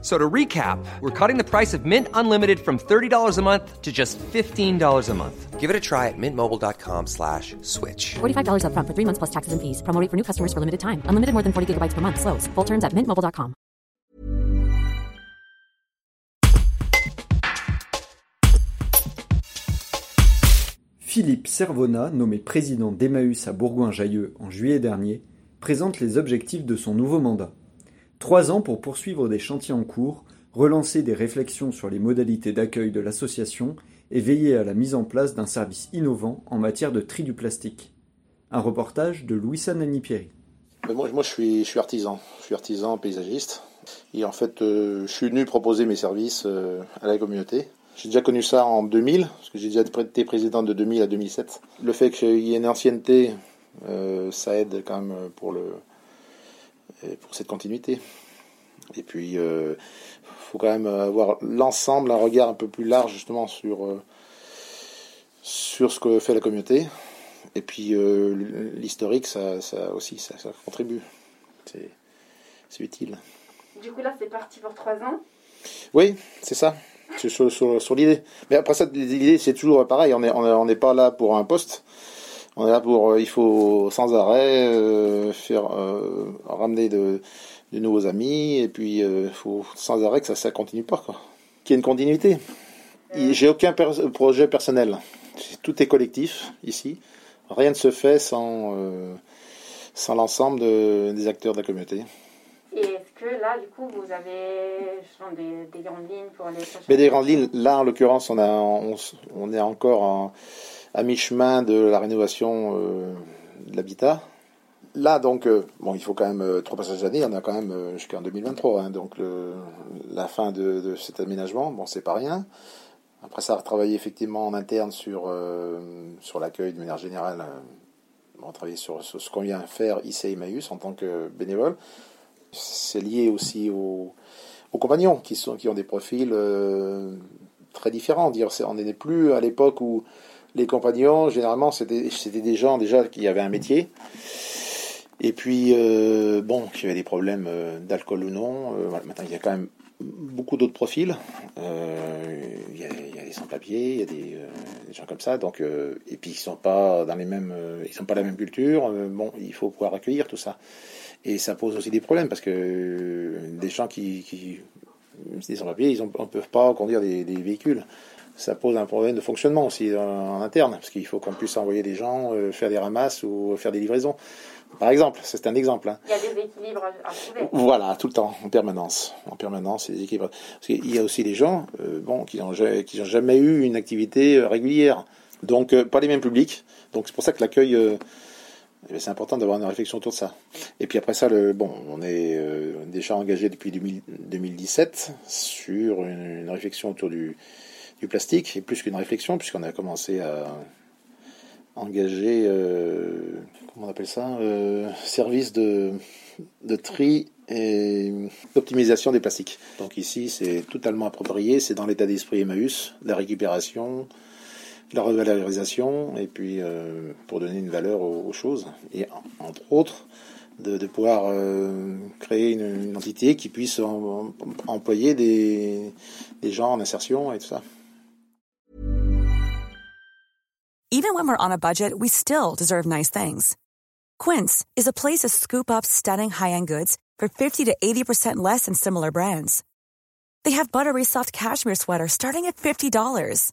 So to recap, we're cutting the price of Mint Unlimited from $30 a month to just $15 a month. Give it a try at mintmobile.com slash switch. $45 upfront for three months plus taxes and fees. Promo rate for new customers for limited time. Unlimited more than 40 gigabytes per month. Slows. Full terms at mintmobile.com. Philippe Servona, nommé président d'Emmaüs à Bourgoin-Jallieu en juillet dernier, présente les objectifs de son nouveau mandat. Trois ans pour poursuivre des chantiers en cours, relancer des réflexions sur les modalités d'accueil de l'association et veiller à la mise en place d'un service innovant en matière de tri du plastique. Un reportage de Louisa Nani-Pierry. Moi, je, suis, artisan, je suis artisan paysagiste. Et en fait, euh, je suis venu proposer mes services euh, à la communauté. J'ai déjà connu ça en 2000, parce que j'ai déjà été président de 2000 à 2007. Le fait qu'il y ait une ancienneté, euh, ça aide quand même pour, le, pour cette continuité. Et puis, il faut quand même avoir l'ensemble, un regard un peu plus large justement sur, euh, sur ce que fait la communauté. Et puis, euh, l'historique, ça, ça aussi, ça, ça contribue. C'est utile. Du coup, là, c'est parti pour trois ans. Oui, c'est ça. C'est sur, sur, sur l'idée. Mais après ça, l'idée, c'est toujours pareil. On n'est on est, on n'est pas là pour un poste. On est là pour. euh, Il faut sans arrêt euh, faire euh, ramener de, de nouveaux amis. Et puis, il faut sans arrêt que ça ne continue pas. Quoi. Qu'il y ait une continuité. J'ai aucun per- projet personnel. Tout est collectif ici. Rien ne se fait sans, euh, sans l'ensemble de- des acteurs de la communauté. Et est-ce que là, du coup, vous avez genre, des, des grandes lignes pour les Mais des grandes lignes, là en l'occurrence, on, a, on, s- on est encore en- à mi-chemin de la rénovation euh, de l'habitat. Là, donc, euh, bon, il faut quand même euh, trois passages d'année, on a quand même jusqu'en 2023, hein, donc la fin de, cet aménagement, bon, c'est pas rien. Après ça, travailler effectivement en interne sur, sur l'accueil de manière générale. on travaille sur, sur ce qu'on vient faire ici à Emmaüs en tant que bénévole. C'est lié aussi au, aux compagnons qui, sont, qui ont des profils très différents. On n'est plus à l'époque où les compagnons, généralement, c'était des gens déjà qui avaient un métier. Et puis, euh, bon, qui avaient des problèmes euh, d'alcool ou non. Euh, maintenant, il y a quand même beaucoup d'autres profils. Il, y a, il des sans-papiers, il y a des, gens comme ça. Donc, et puis, ils sont pas dans les mêmes, ils sont pas la même culture. Bon, il faut pouvoir accueillir tout ça. Et ça pose aussi des problèmes parce que des gens qui, qui des sans-papiers, ils ne peuvent pas conduire des, des véhicules. Ça pose un problème de fonctionnement aussi en, en interne parce qu'il faut qu'on puisse envoyer des gens euh, faire des ramasses ou faire des livraisons. Par exemple, c'est un exemple. hein. Il y a des équilibres à trouver. Voilà, tout le temps, en permanence. En permanence, les équipes. Parce qu'il y a aussi des gens euh, bon, qui n'ont jamais eu une activité euh, régulière. Donc, euh, pas les mêmes publics. Donc, c'est pour ça que l'accueil, euh, c'est important d'avoir une réflexion autour de ça. Et puis après ça, bon, on est euh, déjà engagé depuis 2000 2017 sur une, réflexion autour du, du plastique, et plus qu'une réflexion, puisqu'on a commencé à engager, euh, comment on appelle ça, euh, service de, de tri et d'optimisation des plastiques. Donc ici, c'est totalement approprié, c'est dans l'état d'esprit Emmaüs, la récupération, la revalorisation, et puis euh, pour donner une valeur aux, choses. Et en- entre autres, de, pouvoir euh, créer une, entité qui puisse employer des, des gens en insertion et tout ça. Even when we're on a budget, we still deserve nice things. Quince is a place to scoop up stunning high-end goods for 50 to 80% less than similar brands. They have buttery soft cashmere sweaters starting at $50,